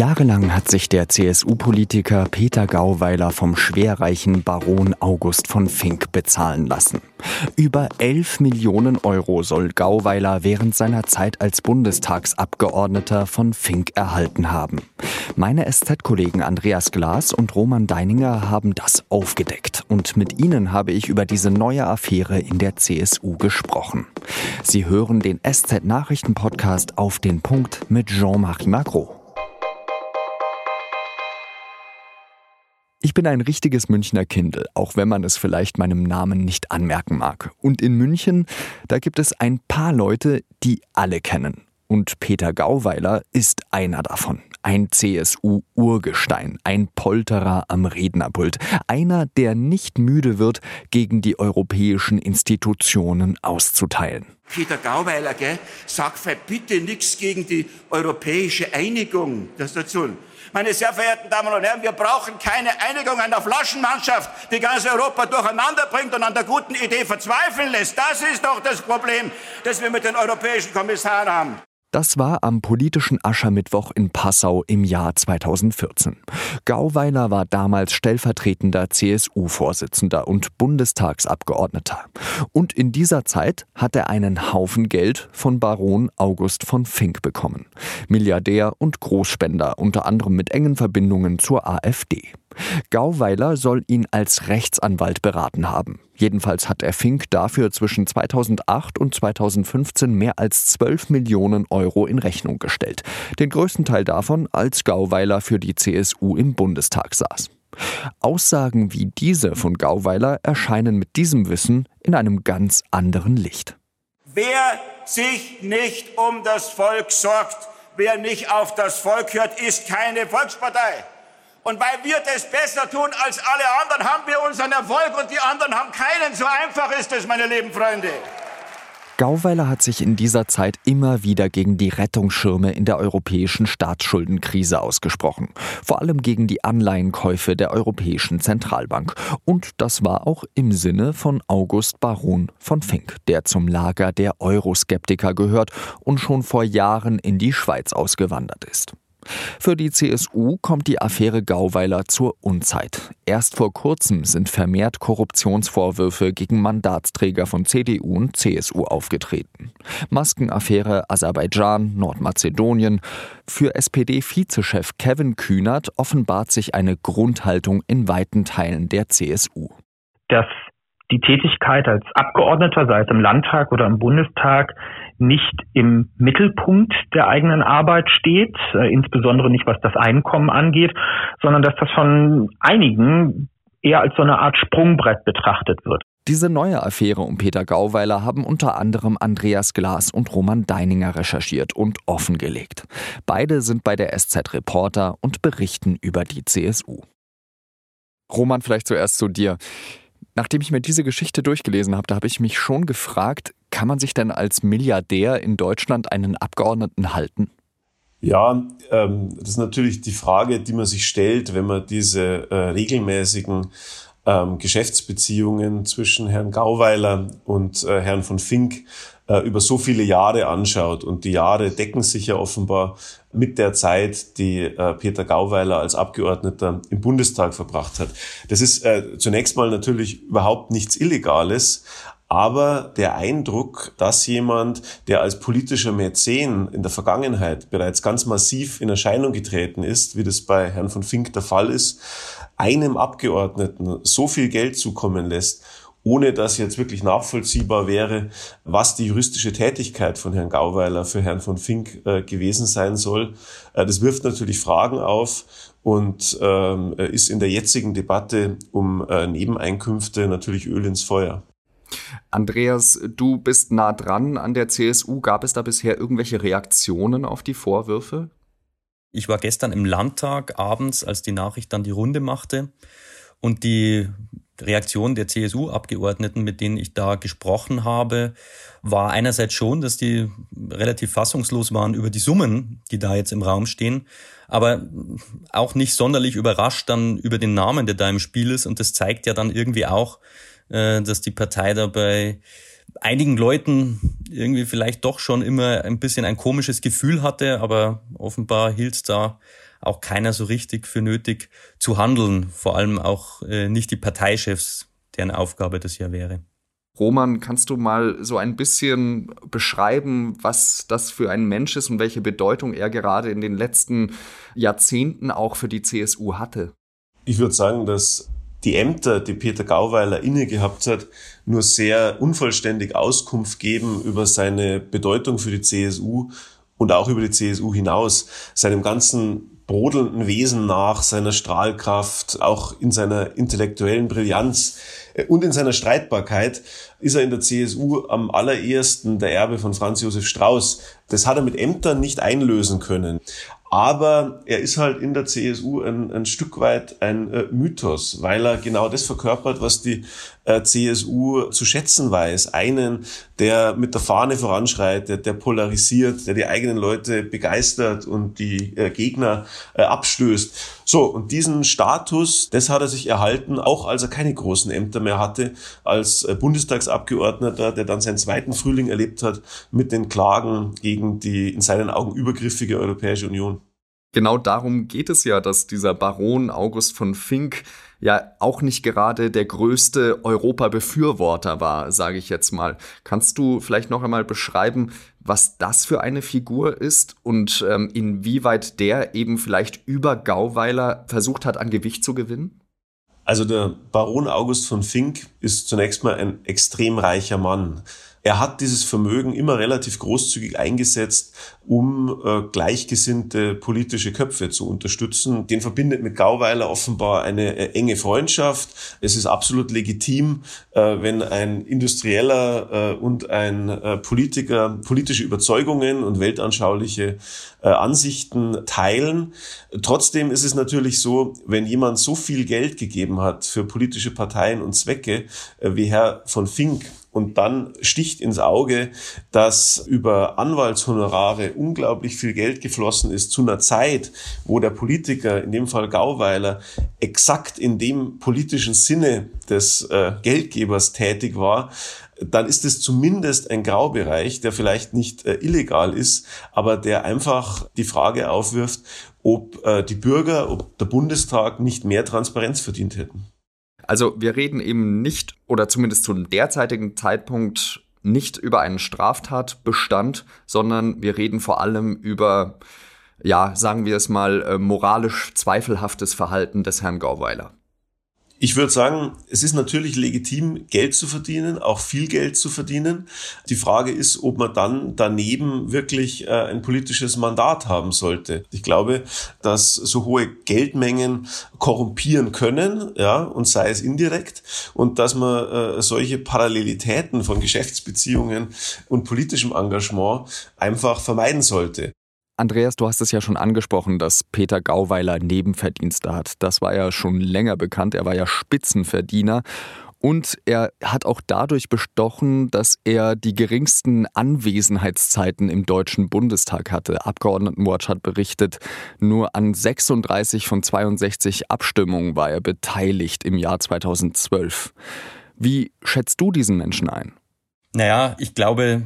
Jahrelang hat sich der CSU-Politiker Peter Gauweiler vom schwerreichen Baron August von Fink bezahlen lassen. Über 11 Millionen Euro soll Gauweiler während seiner Zeit als Bundestagsabgeordneter von Fink erhalten haben. Meine SZ-Kollegen Andreas Glas und Roman Deininger haben das aufgedeckt und mit ihnen habe ich über diese neue Affäre in der CSU gesprochen. Sie hören den SZ-Nachrichten-Podcast auf den Punkt mit Jean-Marie Macron. Ich bin ein richtiges Münchner Kindel, auch wenn man es vielleicht meinem Namen nicht anmerken mag. Und in München, da gibt es ein paar Leute, die alle kennen. Und Peter Gauweiler ist einer davon. Ein CSU-Urgestein, ein Polterer am Rednerpult. Einer, der nicht müde wird, gegen die europäischen Institutionen auszuteilen. Peter Gauweiler, gell, sag bitte nichts gegen die europäische Einigung. Das dazu. Meine sehr verehrten Damen und Herren, wir brauchen keine Einigung einer Flaschenmannschaft, die ganz Europa durcheinander bringt und an der guten Idee verzweifeln lässt. Das ist doch das Problem, das wir mit den europäischen Kommissaren haben. Das war am politischen Aschermittwoch in Passau im Jahr 2014. Gauweiler war damals stellvertretender CSU-Vorsitzender und Bundestagsabgeordneter. Und in dieser Zeit hat er einen Haufen Geld von Baron August von Fink bekommen. Milliardär und Großspender, unter anderem mit engen Verbindungen zur AfD. Gauweiler soll ihn als Rechtsanwalt beraten haben. Jedenfalls hat er Fink dafür zwischen 2008 und 2015 mehr als 12 Millionen Euro in Rechnung gestellt. Den größten Teil davon, als Gauweiler für die CSU im Bundestag saß. Aussagen wie diese von Gauweiler erscheinen mit diesem Wissen in einem ganz anderen Licht. Wer sich nicht um das Volk sorgt, wer nicht auf das Volk hört, ist keine Volkspartei. Und weil wir das besser tun als alle anderen, haben wir unseren Erfolg und die anderen haben keinen. So einfach ist es, meine lieben Freunde. Gauweiler hat sich in dieser Zeit immer wieder gegen die Rettungsschirme in der europäischen Staatsschuldenkrise ausgesprochen. Vor allem gegen die Anleihenkäufe der Europäischen Zentralbank. Und das war auch im Sinne von August Baron von Fink, der zum Lager der Euroskeptiker gehört und schon vor Jahren in die Schweiz ausgewandert ist. Für die CSU kommt die Affäre Gauweiler zur Unzeit. Erst vor kurzem sind vermehrt Korruptionsvorwürfe gegen Mandatsträger von CDU und CSU aufgetreten. Maskenaffäre Aserbaidschan, Nordmazedonien. Für SPD-Vizechef Kevin Kühnert offenbart sich eine Grundhaltung in weiten Teilen der CSU. Dass die Tätigkeit als Abgeordneter, sei es im Landtag oder im Bundestag, nicht im Mittelpunkt der eigenen Arbeit steht, äh, insbesondere nicht was das Einkommen angeht, sondern dass das von einigen eher als so eine Art Sprungbrett betrachtet wird. Diese neue Affäre um Peter Gauweiler haben unter anderem Andreas Glas und Roman Deininger recherchiert und offengelegt. Beide sind bei der SZ Reporter und berichten über die CSU. Roman, vielleicht zuerst zu dir. Nachdem ich mir diese Geschichte durchgelesen habe, da habe ich mich schon gefragt, kann man sich denn als Milliardär in Deutschland einen Abgeordneten halten? Ja, ähm, das ist natürlich die Frage, die man sich stellt, wenn man diese äh, regelmäßigen ähm, Geschäftsbeziehungen zwischen Herrn Gauweiler und äh, Herrn von Fink äh, über so viele Jahre anschaut. Und die Jahre decken sich ja offenbar mit der Zeit, die äh, Peter Gauweiler als Abgeordneter im Bundestag verbracht hat. Das ist äh, zunächst mal natürlich überhaupt nichts Illegales, aber der Eindruck, dass jemand, der als politischer Mäzen in der Vergangenheit bereits ganz massiv in Erscheinung getreten ist, wie das bei Herrn von Fink der Fall ist, einem Abgeordneten so viel Geld zukommen lässt, ohne dass jetzt wirklich nachvollziehbar wäre, was die juristische Tätigkeit von Herrn Gauweiler für Herrn von Fink äh, gewesen sein soll. Äh, das wirft natürlich Fragen auf und ähm, ist in der jetzigen Debatte um äh, Nebeneinkünfte natürlich Öl ins Feuer. Andreas, du bist nah dran an der CSU. Gab es da bisher irgendwelche Reaktionen auf die Vorwürfe? Ich war gestern im Landtag abends, als die Nachricht dann die Runde machte. Und die Reaktion der CSU-Abgeordneten, mit denen ich da gesprochen habe, war einerseits schon, dass die relativ fassungslos waren über die Summen, die da jetzt im Raum stehen, aber auch nicht sonderlich überrascht dann über den Namen, der da im Spiel ist. Und das zeigt ja dann irgendwie auch, äh, dass die Partei da bei einigen Leuten irgendwie vielleicht doch schon immer ein bisschen ein komisches Gefühl hatte, aber offenbar hielt da auch keiner so richtig für nötig zu handeln, vor allem auch äh, nicht die Parteichefs, deren Aufgabe das ja wäre. Roman, kannst du mal so ein bisschen beschreiben, was das für ein Mensch ist und welche Bedeutung er gerade in den letzten Jahrzehnten auch für die CSU hatte? Ich würde sagen, dass die Ämter, die Peter Gauweiler inne gehabt hat, nur sehr unvollständig Auskunft geben über seine Bedeutung für die CSU und auch über die CSU hinaus, seinem ganzen brodelnden Wesen nach, seiner Strahlkraft, auch in seiner intellektuellen Brillanz äh, und in seiner Streitbarkeit ist er in der CSU am allerersten der Erbe von Franz Josef Strauß. Das hat er mit Ämtern nicht einlösen können. Aber er ist halt in der CSU ein, ein Stück weit ein äh, Mythos, weil er genau das verkörpert, was die CSU zu schätzen weiß. Einen, der mit der Fahne voranschreitet, der polarisiert, der die eigenen Leute begeistert und die äh, Gegner äh, abstößt. So, und diesen Status, das hat er sich erhalten, auch als er keine großen Ämter mehr hatte, als äh, Bundestagsabgeordneter, der dann seinen zweiten Frühling erlebt hat mit den Klagen gegen die in seinen Augen übergriffige Europäische Union. Genau darum geht es ja, dass dieser Baron August von Fink ja auch nicht gerade der größte Europa-Befürworter war, sage ich jetzt mal. Kannst du vielleicht noch einmal beschreiben, was das für eine Figur ist und ähm, inwieweit der eben vielleicht über Gauweiler versucht hat, an Gewicht zu gewinnen? Also der Baron August von Fink ist zunächst mal ein extrem reicher Mann. Er hat dieses Vermögen immer relativ großzügig eingesetzt, um äh, gleichgesinnte politische Köpfe zu unterstützen. Den verbindet mit Gauweiler offenbar eine äh, enge Freundschaft. Es ist absolut legitim, äh, wenn ein Industrieller äh, und ein äh, Politiker politische Überzeugungen und weltanschauliche äh, Ansichten teilen. Trotzdem ist es natürlich so, wenn jemand so viel Geld gegeben hat für politische Parteien und Zwecke wie Herr von Fink, und dann sticht ins Auge, dass über Anwaltshonorare unglaublich viel Geld geflossen ist zu einer Zeit, wo der Politiker, in dem Fall Gauweiler, exakt in dem politischen Sinne des äh, Geldgebers tätig war, dann ist es zumindest ein Graubereich, der vielleicht nicht äh, illegal ist, aber der einfach die Frage aufwirft, ob äh, die Bürger, ob der Bundestag nicht mehr Transparenz verdient hätten. Also wir reden eben nicht oder zumindest zum derzeitigen Zeitpunkt nicht über einen Straftatbestand, sondern wir reden vor allem über, ja, sagen wir es mal, äh, moralisch zweifelhaftes Verhalten des Herrn Gauweiler. Ich würde sagen, es ist natürlich legitim, Geld zu verdienen, auch viel Geld zu verdienen. Die Frage ist, ob man dann daneben wirklich äh, ein politisches Mandat haben sollte. Ich glaube, dass so hohe Geldmengen korrumpieren können, ja, und sei es indirekt, und dass man äh, solche Parallelitäten von Geschäftsbeziehungen und politischem Engagement einfach vermeiden sollte. Andreas, du hast es ja schon angesprochen, dass Peter Gauweiler Nebenverdienste hat. Das war ja schon länger bekannt. Er war ja Spitzenverdiener. Und er hat auch dadurch bestochen, dass er die geringsten Anwesenheitszeiten im Deutschen Bundestag hatte. Abgeordnetenwatch hat berichtet, nur an 36 von 62 Abstimmungen war er beteiligt im Jahr 2012. Wie schätzt du diesen Menschen ein? Naja, ich glaube,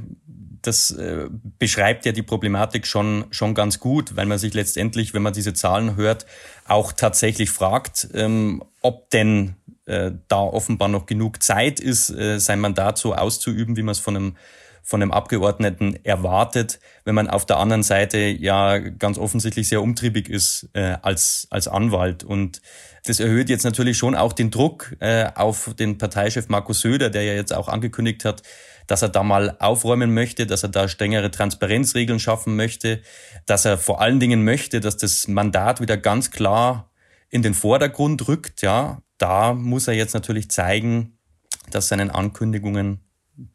das äh, beschreibt ja die Problematik schon, schon ganz gut, weil man sich letztendlich, wenn man diese Zahlen hört, auch tatsächlich fragt, ähm, ob denn äh, da offenbar noch genug Zeit ist, äh, sein Mandat so auszuüben, wie man es von einem von einem Abgeordneten erwartet, wenn man auf der anderen Seite ja ganz offensichtlich sehr umtriebig ist äh, als, als Anwalt. Und das erhöht jetzt natürlich schon auch den Druck äh, auf den Parteichef Markus Söder, der ja jetzt auch angekündigt hat, dass er da mal aufräumen möchte, dass er da strengere Transparenzregeln schaffen möchte, dass er vor allen Dingen möchte, dass das Mandat wieder ganz klar in den Vordergrund rückt. Ja, da muss er jetzt natürlich zeigen, dass seinen Ankündigungen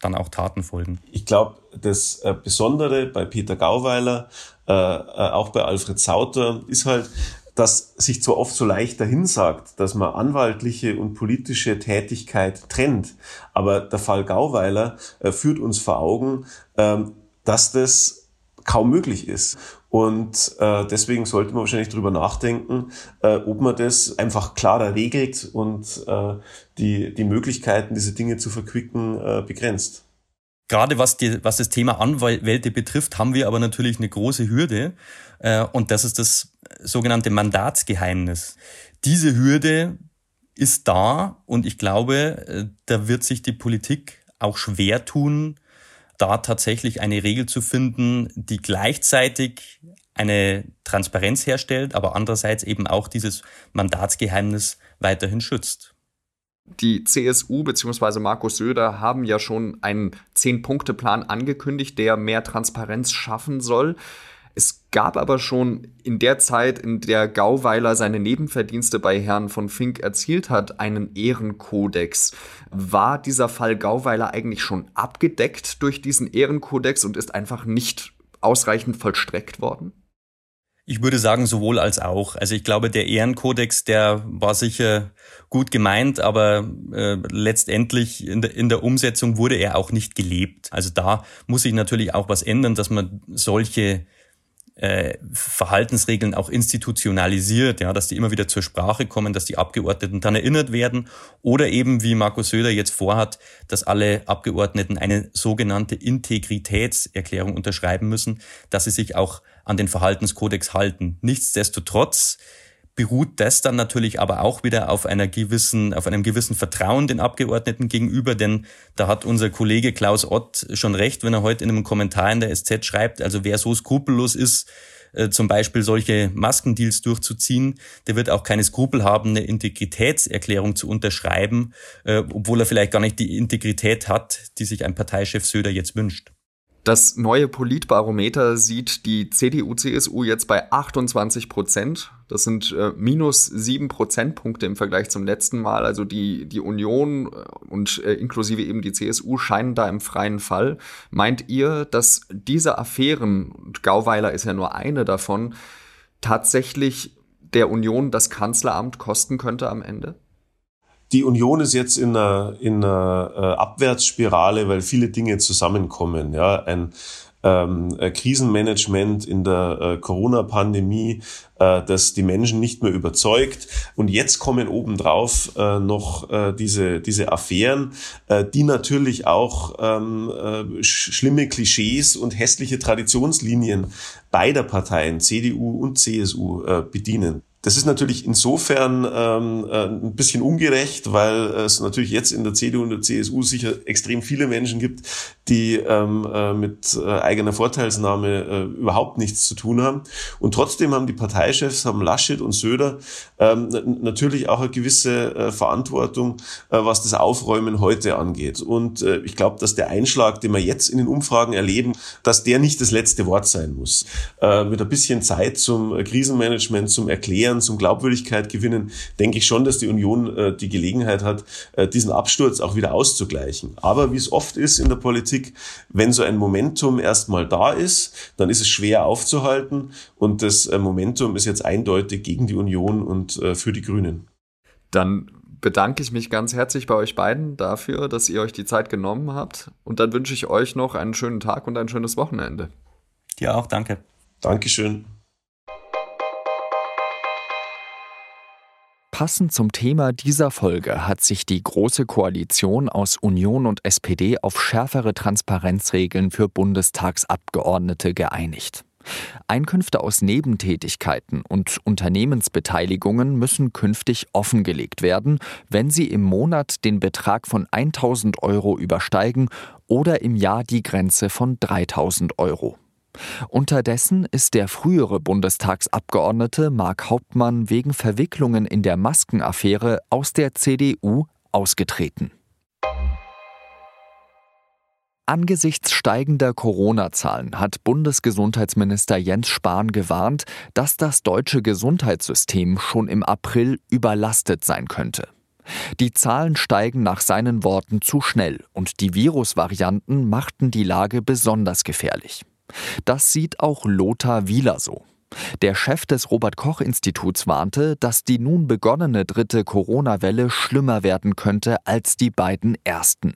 dann auch Taten folgen. Ich glaube, das äh, Besondere bei Peter Gauweiler, äh, äh, auch bei Alfred Sauter, ist halt, dass sich zwar oft so leicht dahin sagt, dass man anwaltliche und politische Tätigkeit trennt, aber der Fall Gauweiler führt uns vor Augen, ähm, dass das kaum möglich ist. Und äh, deswegen sollte man wahrscheinlich darüber nachdenken, äh, ob man das einfach klarer regelt und äh, die, die Möglichkeiten, diese Dinge zu verquicken, äh, begrenzt. Gerade was, die, was das Thema Anwälte betrifft, haben wir aber natürlich eine große Hürde. Äh, und das ist das sogenannte Mandatsgeheimnis. Diese Hürde ist da und ich glaube, äh, da wird sich die Politik auch schwer tun, da tatsächlich eine Regel zu finden, die gleichzeitig eine Transparenz herstellt, aber andererseits eben auch dieses Mandatsgeheimnis weiterhin schützt. Die CSU bzw. Markus Söder haben ja schon einen Zehn-Punkte-Plan angekündigt, der mehr Transparenz schaffen soll. Es gab aber schon in der Zeit, in der Gauweiler seine Nebenverdienste bei Herrn von Fink erzielt hat, einen Ehrenkodex. War dieser Fall Gauweiler eigentlich schon abgedeckt durch diesen Ehrenkodex und ist einfach nicht ausreichend vollstreckt worden? Ich würde sagen, sowohl als auch. Also ich glaube, der Ehrenkodex, der war sicher gut gemeint, aber äh, letztendlich in der, in der Umsetzung wurde er auch nicht gelebt. Also da muss sich natürlich auch was ändern, dass man solche äh, Verhaltensregeln auch institutionalisiert, ja, dass die immer wieder zur Sprache kommen, dass die Abgeordneten dann erinnert werden oder eben, wie Markus Söder jetzt vorhat, dass alle Abgeordneten eine sogenannte Integritätserklärung unterschreiben müssen, dass sie sich auch an den Verhaltenskodex halten. Nichtsdestotrotz beruht das dann natürlich aber auch wieder auf einer gewissen, auf einem gewissen Vertrauen den Abgeordneten gegenüber, denn da hat unser Kollege Klaus Ott schon recht, wenn er heute in einem Kommentar in der SZ schreibt, also wer so skrupellos ist, äh, zum Beispiel solche Maskendeals durchzuziehen, der wird auch keine Skrupel haben, eine Integritätserklärung zu unterschreiben, äh, obwohl er vielleicht gar nicht die Integrität hat, die sich ein Parteichef Söder jetzt wünscht. Das neue Politbarometer sieht die CDU-CSU jetzt bei 28 Prozent. Das sind äh, minus sieben Prozentpunkte im Vergleich zum letzten Mal. Also die, die Union äh, und äh, inklusive eben die CSU scheinen da im freien Fall. Meint ihr, dass diese Affären, und Gauweiler ist ja nur eine davon, tatsächlich der Union das Kanzleramt kosten könnte am Ende? Die Union ist jetzt in einer, in einer äh, Abwärtsspirale, weil viele Dinge zusammenkommen. Ja, ein ähm, Krisenmanagement in der äh, Corona-Pandemie, äh, das die Menschen nicht mehr überzeugt. Und jetzt kommen obendrauf äh, noch äh, diese, diese Affären, äh, die natürlich auch ähm, äh, schlimme Klischees und hässliche Traditionslinien beider Parteien, CDU und CSU, äh, bedienen. Das ist natürlich insofern ähm, äh, ein bisschen ungerecht, weil es natürlich jetzt in der CDU und der CSU sicher extrem viele Menschen gibt, die ähm, äh, mit äh, eigener Vorteilsnahme äh, überhaupt nichts zu tun haben. Und trotzdem haben die Parteichefs, haben Laschet und Söder ähm, natürlich auch eine gewisse äh, Verantwortung, äh, was das Aufräumen heute angeht. Und äh, ich glaube, dass der Einschlag, den wir jetzt in den Umfragen erleben, dass der nicht das letzte Wort sein muss. Äh, mit ein bisschen Zeit zum Krisenmanagement, zum Erklären, Erklären, zum Glaubwürdigkeit gewinnen, denke ich schon, dass die Union äh, die Gelegenheit hat, äh, diesen Absturz auch wieder auszugleichen. Aber wie es oft ist in der Politik, wenn so ein Momentum erstmal da ist, dann ist es schwer aufzuhalten und das äh, Momentum ist jetzt eindeutig gegen die Union und äh, für die Grünen. Dann bedanke ich mich ganz herzlich bei euch beiden dafür, dass ihr euch die Zeit genommen habt. Und dann wünsche ich euch noch einen schönen Tag und ein schönes Wochenende. Dir auch, danke. Dankeschön. Passend zum Thema dieser Folge hat sich die Große Koalition aus Union und SPD auf schärfere Transparenzregeln für Bundestagsabgeordnete geeinigt. Einkünfte aus Nebentätigkeiten und Unternehmensbeteiligungen müssen künftig offengelegt werden, wenn sie im Monat den Betrag von 1000 Euro übersteigen oder im Jahr die Grenze von 3000 Euro. Unterdessen ist der frühere Bundestagsabgeordnete Mark Hauptmann wegen Verwicklungen in der Maskenaffäre aus der CDU ausgetreten. Angesichts steigender Corona-Zahlen hat Bundesgesundheitsminister Jens Spahn gewarnt, dass das deutsche Gesundheitssystem schon im April überlastet sein könnte. Die Zahlen steigen nach seinen Worten zu schnell und die Virusvarianten machten die Lage besonders gefährlich. Das sieht auch Lothar Wieler so. Der Chef des Robert Koch Instituts warnte, dass die nun begonnene dritte Corona-Welle schlimmer werden könnte als die beiden ersten.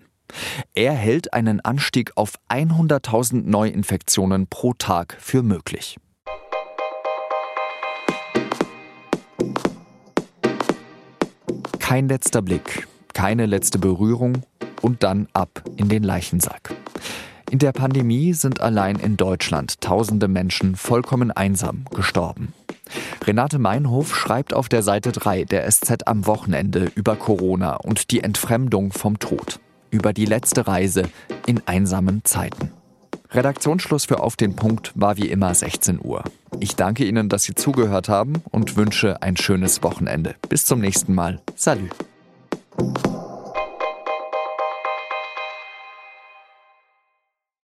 Er hält einen Anstieg auf 100.000 Neuinfektionen pro Tag für möglich. Kein letzter Blick, keine letzte Berührung und dann ab in den Leichensack. In der Pandemie sind allein in Deutschland tausende Menschen vollkommen einsam gestorben. Renate Meinhof schreibt auf der Seite 3 der SZ am Wochenende über Corona und die Entfremdung vom Tod. Über die letzte Reise in einsamen Zeiten. Redaktionsschluss für Auf den Punkt war wie immer 16 Uhr. Ich danke Ihnen, dass Sie zugehört haben und wünsche ein schönes Wochenende. Bis zum nächsten Mal. Salut.